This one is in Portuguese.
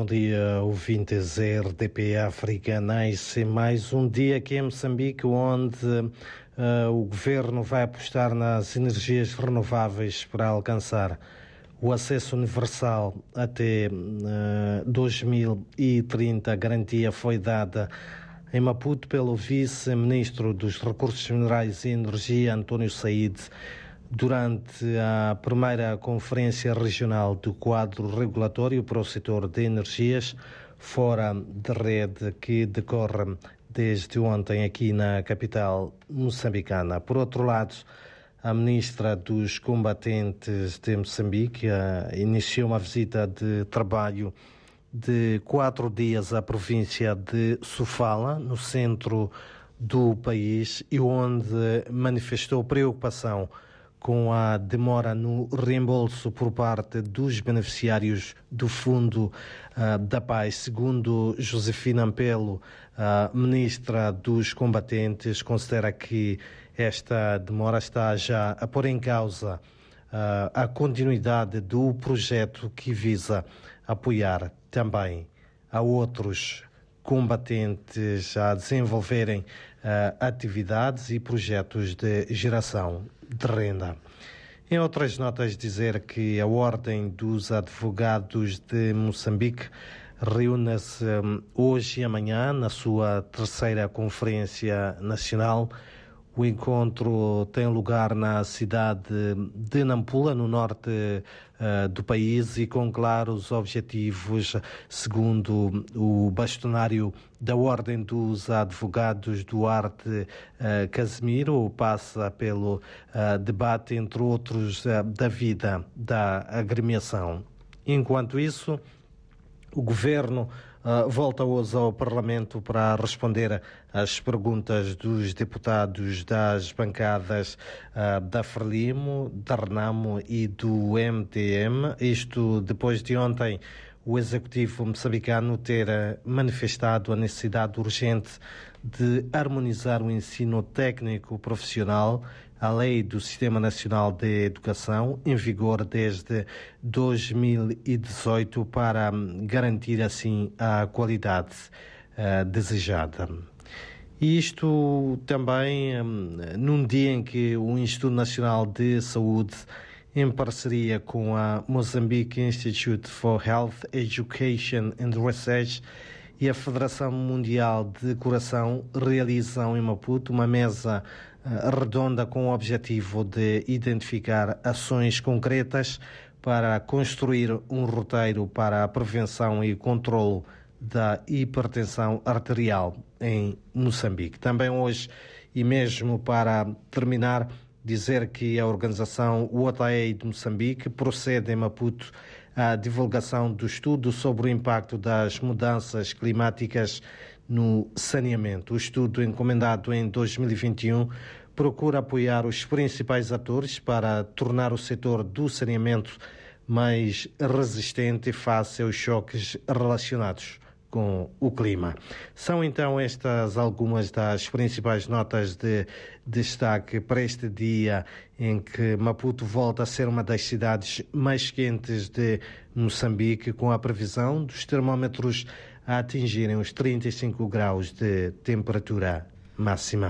Bom dia, ouvintes RDP África. Nasce mais um dia aqui em Moçambique onde uh, o governo vai apostar nas energias renováveis para alcançar o acesso universal até uh, 2030. A garantia foi dada em Maputo pelo vice-ministro dos Recursos Minerais e Energia, António Said durante a primeira Conferência Regional do Quadro Regulatório para o Setor de Energias, fora de rede, que decorre desde ontem aqui na capital moçambicana. Por outro lado, a ministra dos Combatentes de Moçambique iniciou uma visita de trabalho de quatro dias à província de Sofala, no centro do país, e onde manifestou preocupação com a demora no reembolso por parte dos beneficiários do Fundo uh, da Paz. Segundo Josefina Ampelo, uh, ministra dos Combatentes, considera que esta demora está já a pôr em causa uh, a continuidade do projeto que visa apoiar também a outros combatentes a desenvolverem uh, atividades e projetos de geração de renda. Em outras notas, dizer que a Ordem dos Advogados de Moçambique reúne-se um, hoje e amanhã na sua terceira Conferência Nacional o encontro tem lugar na cidade de Nampula, no norte uh, do país, e com claros objetivos, segundo o bastonário da Ordem dos Advogados Duarte uh, Casimiro, passa pelo uh, debate, entre outros, da vida da agremiação. Enquanto isso, o governo volta hoje ao Parlamento para responder às perguntas dos deputados das bancadas uh, da Frelimo, da Renamo e do MTM. Isto depois de ontem o executivo moçambicano ter manifestado a necessidade urgente de harmonizar o ensino técnico profissional a lei do Sistema Nacional de Educação, em vigor desde 2018, para garantir assim a qualidade uh, desejada. Isto também um, num dia em que o Instituto Nacional de Saúde, em parceria com a Mozambique Institute for Health, Education and Research, e a Federação Mundial de Coração realizam em Maputo uma mesa uh, redonda com o objetivo de identificar ações concretas para construir um roteiro para a prevenção e controle da hipertensão arterial em Moçambique. Também hoje, e mesmo para terminar, dizer que a organização UATAE de Moçambique procede em Maputo à divulgação do estudo sobre o impacto das mudanças climáticas no saneamento. O estudo, encomendado em 2021, procura apoiar os principais atores para tornar o setor do saneamento mais resistente face aos choques relacionados com o clima. São então estas algumas das principais notas de destaque para este dia em que Maputo volta a ser uma das cidades mais quentes de Moçambique, com a previsão dos termômetros a atingirem os 35 graus de temperatura máxima.